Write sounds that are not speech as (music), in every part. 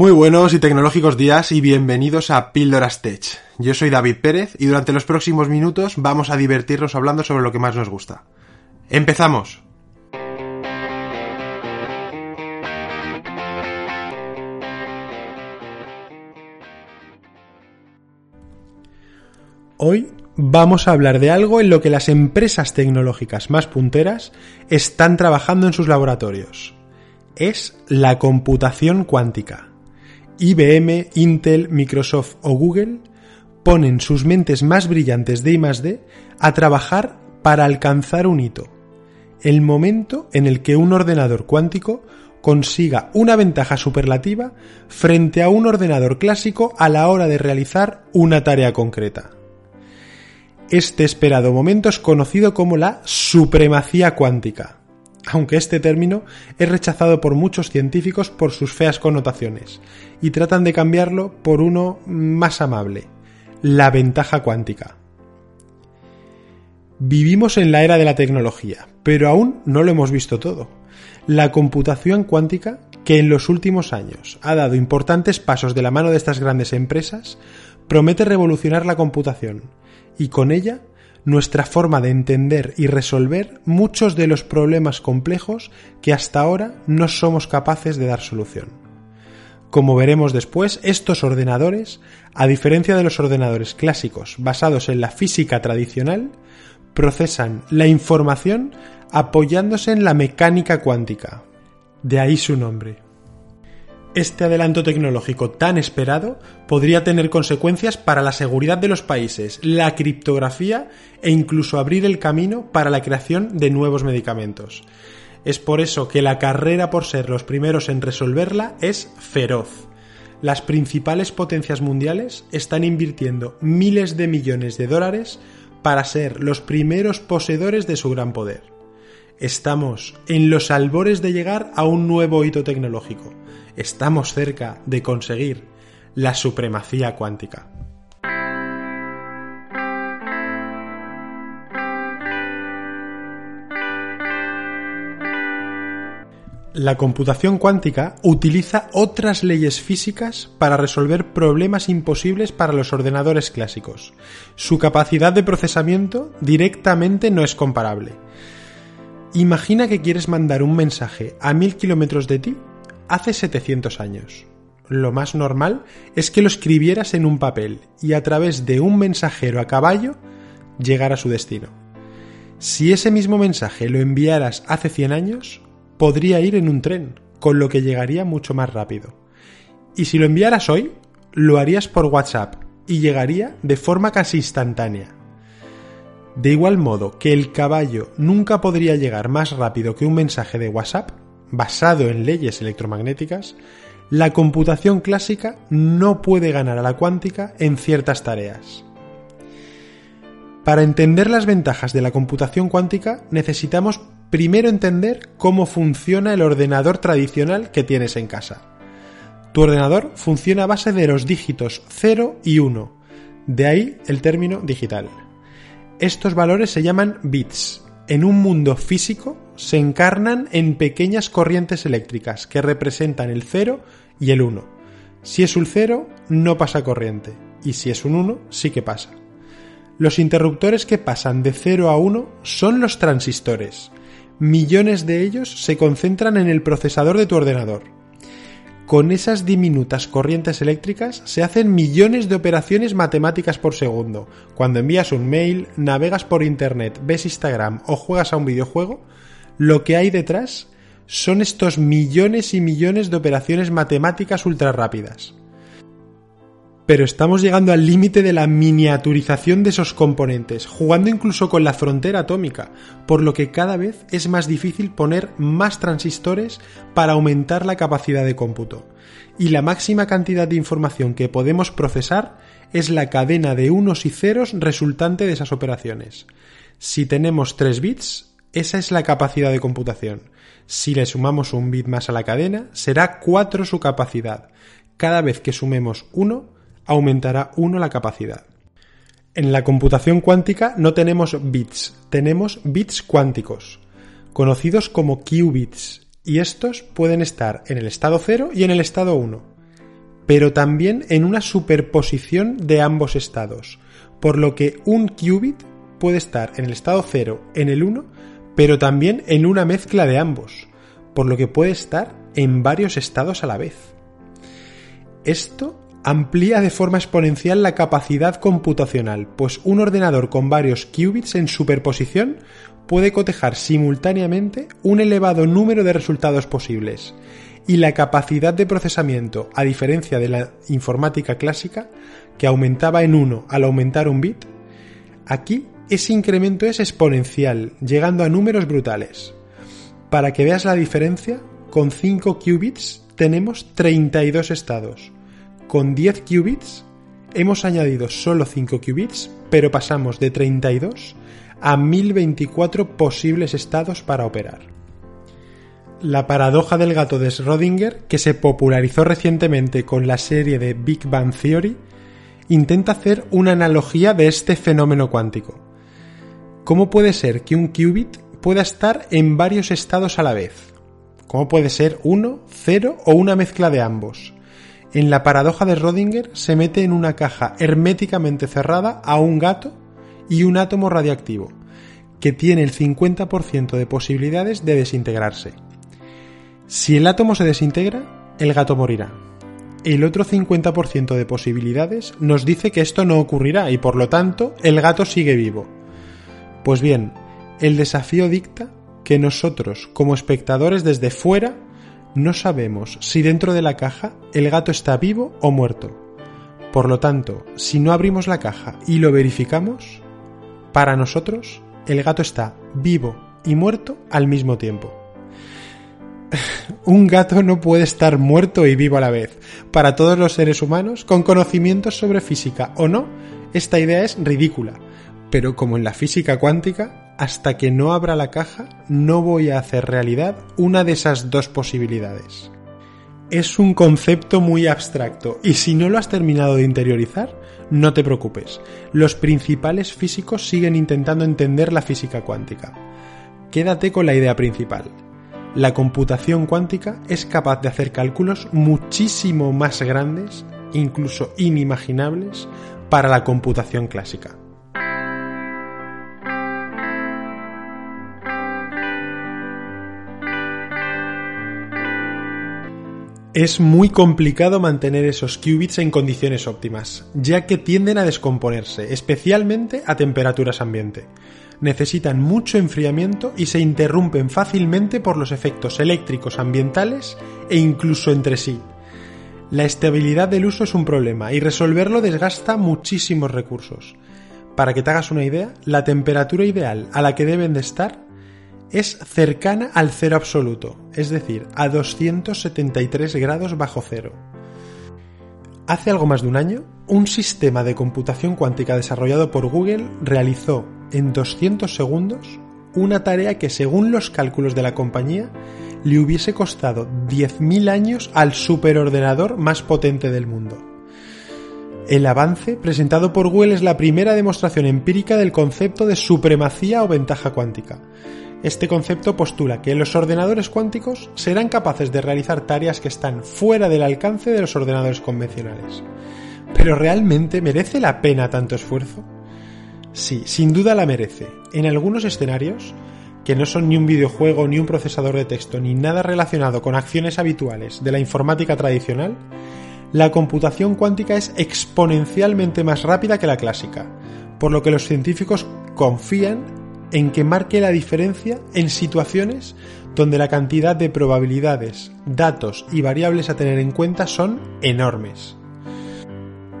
Muy buenos y tecnológicos días y bienvenidos a Píldoras Tech. Yo soy David Pérez y durante los próximos minutos vamos a divertirnos hablando sobre lo que más nos gusta. ¡Empezamos! Hoy vamos a hablar de algo en lo que las empresas tecnológicas más punteras están trabajando en sus laboratorios. Es la computación cuántica. IBM, Intel, Microsoft o Google ponen sus mentes más brillantes de I+D a trabajar para alcanzar un hito, el momento en el que un ordenador cuántico consiga una ventaja superlativa frente a un ordenador clásico a la hora de realizar una tarea concreta. Este esperado momento es conocido como la supremacía cuántica, aunque este término es rechazado por muchos científicos por sus feas connotaciones, y tratan de cambiarlo por uno más amable, la ventaja cuántica. Vivimos en la era de la tecnología, pero aún no lo hemos visto todo. La computación cuántica, que en los últimos años ha dado importantes pasos de la mano de estas grandes empresas, promete revolucionar la computación y con ella nuestra forma de entender y resolver muchos de los problemas complejos que hasta ahora no somos capaces de dar solución. Como veremos después, estos ordenadores, a diferencia de los ordenadores clásicos basados en la física tradicional, procesan la información apoyándose en la mecánica cuántica. De ahí su nombre. Este adelanto tecnológico tan esperado podría tener consecuencias para la seguridad de los países, la criptografía e incluso abrir el camino para la creación de nuevos medicamentos. Es por eso que la carrera por ser los primeros en resolverla es feroz. Las principales potencias mundiales están invirtiendo miles de millones de dólares para ser los primeros poseedores de su gran poder. Estamos en los albores de llegar a un nuevo hito tecnológico. Estamos cerca de conseguir la supremacía cuántica. La computación cuántica utiliza otras leyes físicas para resolver problemas imposibles para los ordenadores clásicos. Su capacidad de procesamiento directamente no es comparable. Imagina que quieres mandar un mensaje a mil kilómetros de ti hace 700 años. Lo más normal es que lo escribieras en un papel y a través de un mensajero a caballo llegara a su destino. Si ese mismo mensaje lo enviaras hace 100 años, podría ir en un tren, con lo que llegaría mucho más rápido. Y si lo enviaras hoy, lo harías por WhatsApp y llegaría de forma casi instantánea. De igual modo que el caballo nunca podría llegar más rápido que un mensaje de WhatsApp, basado en leyes electromagnéticas, la computación clásica no puede ganar a la cuántica en ciertas tareas. Para entender las ventajas de la computación cuántica necesitamos primero entender cómo funciona el ordenador tradicional que tienes en casa. Tu ordenador funciona a base de los dígitos 0 y 1, de ahí el término digital. Estos valores se llaman bits. En un mundo físico se encarnan en pequeñas corrientes eléctricas que representan el 0 y el 1. Si es un 0, no pasa corriente, y si es un 1, sí que pasa. Los interruptores que pasan de 0 a 1 son los transistores, millones de ellos se concentran en el procesador de tu ordenador. Con esas diminutas corrientes eléctricas se hacen millones de operaciones matemáticas por segundo. Cuando envías un mail, navegas por internet, ves Instagram o juegas a un videojuego, lo que hay detrás son estos millones y millones de operaciones matemáticas ultra rápidas. Pero estamos llegando al límite de la miniaturización de esos componentes, jugando incluso con la frontera atómica, por lo que cada vez es más difícil poner más transistores para aumentar la capacidad de cómputo. Y la máxima cantidad de información que podemos procesar es la cadena de unos y ceros resultante de esas operaciones. Si tenemos 3 bits, esa es la capacidad de computación. Si le sumamos un bit más a la cadena, será 4 su capacidad. Cada vez que sumemos 1, aumentará 1 la capacidad. En la computación cuántica no tenemos bits, tenemos bits cuánticos, conocidos como qubits, y estos pueden estar en el estado 0 y en el estado 1, pero también en una superposición de ambos estados, por lo que un qubit puede estar en el estado 0, en el 1, pero también en una mezcla de ambos, por lo que puede estar en varios estados a la vez. Esto amplía de forma exponencial la capacidad computacional, pues un ordenador con varios qubits en superposición puede cotejar simultáneamente un elevado número de resultados posibles, y la capacidad de procesamiento, a diferencia de la informática clásica, que aumentaba en 1 al aumentar un bit, aquí ese incremento es exponencial, llegando a números brutales. Para que veas la diferencia, con 5 qubits tenemos 32 estados. Con 10 qubits hemos añadido solo 5 qubits, pero pasamos de 32 a 1024 posibles estados para operar. La paradoja del gato de Schrödinger, que se popularizó recientemente con la serie de Big Bang Theory, intenta hacer una analogía de este fenómeno cuántico. ¿Cómo puede ser que un qubit pueda estar en varios estados a la vez? ¿Cómo puede ser uno, cero o una mezcla de ambos? En la paradoja de Rodinger se mete en una caja herméticamente cerrada a un gato y un átomo radiactivo, que tiene el 50% de posibilidades de desintegrarse. Si el átomo se desintegra, el gato morirá. El otro 50% de posibilidades nos dice que esto no ocurrirá y por lo tanto el gato sigue vivo. Pues bien, el desafío dicta que nosotros, como espectadores desde fuera, no sabemos si dentro de la caja el gato está vivo o muerto. Por lo tanto, si no abrimos la caja y lo verificamos, para nosotros el gato está vivo y muerto al mismo tiempo. (laughs) Un gato no puede estar muerto y vivo a la vez. Para todos los seres humanos, con conocimientos sobre física o no, esta idea es ridícula pero como en la física cuántica, hasta que no abra la caja no voy a hacer realidad una de esas dos posibilidades. Es un concepto muy abstracto y si no lo has terminado de interiorizar, no te preocupes. Los principales físicos siguen intentando entender la física cuántica. Quédate con la idea principal. La computación cuántica es capaz de hacer cálculos muchísimo más grandes, incluso inimaginables, para la computación clásica. Es muy complicado mantener esos qubits en condiciones óptimas, ya que tienden a descomponerse, especialmente a temperaturas ambiente. Necesitan mucho enfriamiento y se interrumpen fácilmente por los efectos eléctricos ambientales e incluso entre sí. La estabilidad del uso es un problema y resolverlo desgasta muchísimos recursos. Para que te hagas una idea, la temperatura ideal a la que deben de estar es cercana al cero absoluto, es decir, a 273 grados bajo cero. Hace algo más de un año, un sistema de computación cuántica desarrollado por Google realizó en 200 segundos una tarea que según los cálculos de la compañía le hubiese costado 10.000 años al superordenador más potente del mundo. El avance presentado por Google es la primera demostración empírica del concepto de supremacía o ventaja cuántica, este concepto postula que los ordenadores cuánticos serán capaces de realizar tareas que están fuera del alcance de los ordenadores convencionales. ¿Pero realmente merece la pena tanto esfuerzo? Sí, sin duda la merece. En algunos escenarios, que no son ni un videojuego, ni un procesador de texto, ni nada relacionado con acciones habituales de la informática tradicional, la computación cuántica es exponencialmente más rápida que la clásica, por lo que los científicos confían en que marque la diferencia en situaciones donde la cantidad de probabilidades, datos y variables a tener en cuenta son enormes.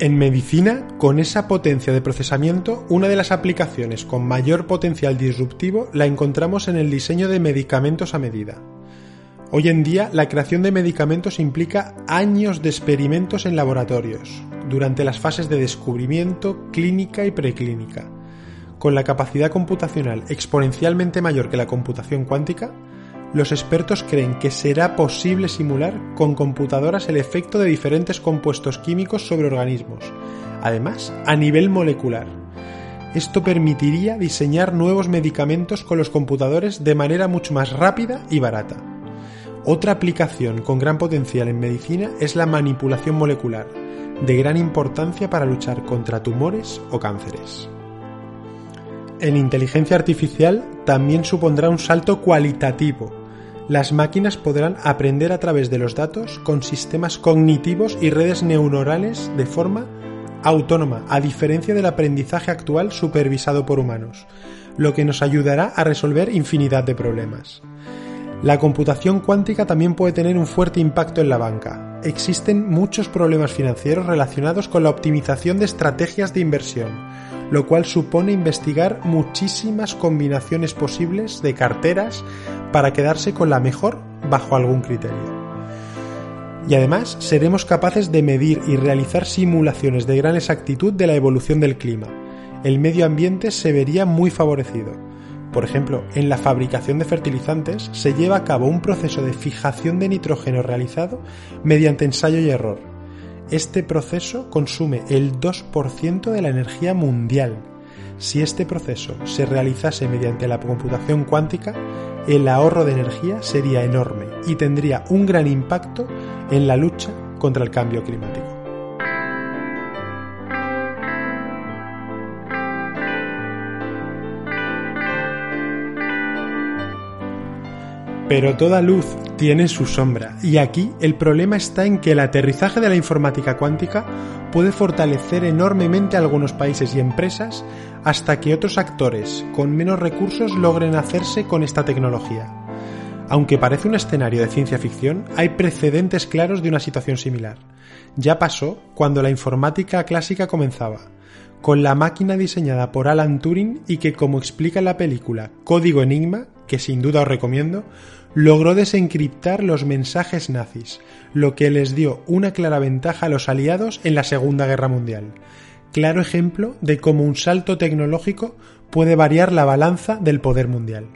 En medicina, con esa potencia de procesamiento, una de las aplicaciones con mayor potencial disruptivo la encontramos en el diseño de medicamentos a medida. Hoy en día, la creación de medicamentos implica años de experimentos en laboratorios, durante las fases de descubrimiento, clínica y preclínica. Con la capacidad computacional exponencialmente mayor que la computación cuántica, los expertos creen que será posible simular con computadoras el efecto de diferentes compuestos químicos sobre organismos, además a nivel molecular. Esto permitiría diseñar nuevos medicamentos con los computadores de manera mucho más rápida y barata. Otra aplicación con gran potencial en medicina es la manipulación molecular, de gran importancia para luchar contra tumores o cánceres. En inteligencia artificial también supondrá un salto cualitativo, las máquinas podrán aprender a través de los datos con sistemas cognitivos y redes neuronales de forma autónoma, a diferencia del aprendizaje actual supervisado por humanos, lo que nos ayudará a resolver infinidad de problemas. La computación cuántica también puede tener un fuerte impacto en la banca. Existen muchos problemas financieros relacionados con la optimización de estrategias de inversión, lo cual supone investigar muchísimas combinaciones posibles de carteras para quedarse con la mejor bajo algún criterio. Y además seremos capaces de medir y realizar simulaciones de gran exactitud de la evolución del clima. El medio ambiente se vería muy favorecido. Por ejemplo, en la fabricación de fertilizantes se lleva a cabo un proceso de fijación de nitrógeno realizado mediante ensayo y error, este proceso consume el 2% de la energía mundial. Si este proceso se realizase mediante la computación cuántica, el ahorro de energía sería enorme y tendría un gran impacto en la lucha contra el cambio climático. Pero toda luz tiene su sombra, y aquí el problema está en que el aterrizaje de la informática cuántica puede fortalecer enormemente algunos países y empresas hasta que otros actores con menos recursos logren hacerse con esta tecnología. Aunque parece un escenario de ciencia ficción, hay precedentes claros de una situación similar. Ya pasó cuando la informática clásica comenzaba, con la máquina diseñada por Alan Turing y que, como explica la película Código Enigma, que sin duda os recomiendo, logró desencriptar los mensajes nazis, lo que les dio una clara ventaja a los aliados en la Segunda Guerra Mundial. Claro ejemplo de cómo un salto tecnológico puede variar la balanza del poder mundial.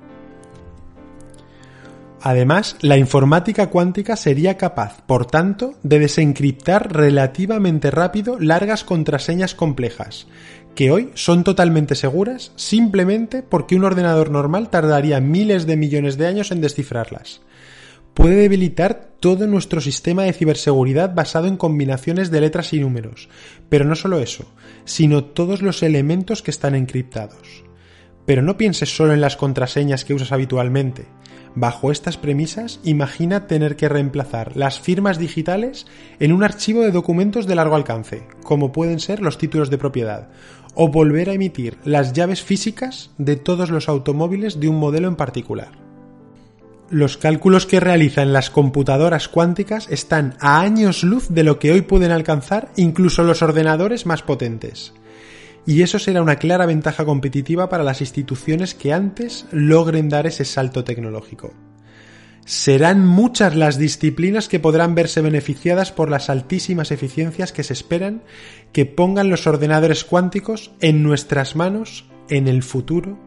Además, la informática cuántica sería capaz, por tanto, de desencriptar relativamente rápido largas contraseñas complejas, que hoy son totalmente seguras simplemente porque un ordenador normal tardaría miles de millones de años en descifrarlas. Puede debilitar todo nuestro sistema de ciberseguridad basado en combinaciones de letras y números, pero no solo eso, sino todos los elementos que están encriptados. Pero no pienses solo en las contraseñas que usas habitualmente. Bajo estas premisas, imagina tener que reemplazar las firmas digitales en un archivo de documentos de largo alcance, como pueden ser los títulos de propiedad, o volver a emitir las llaves físicas de todos los automóviles de un modelo en particular. Los cálculos que realizan las computadoras cuánticas están a años luz de lo que hoy pueden alcanzar incluso los ordenadores más potentes. Y eso será una clara ventaja competitiva para las instituciones que antes logren dar ese salto tecnológico. Serán muchas las disciplinas que podrán verse beneficiadas por las altísimas eficiencias que se esperan que pongan los ordenadores cuánticos en nuestras manos en el futuro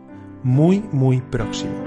muy muy próximo.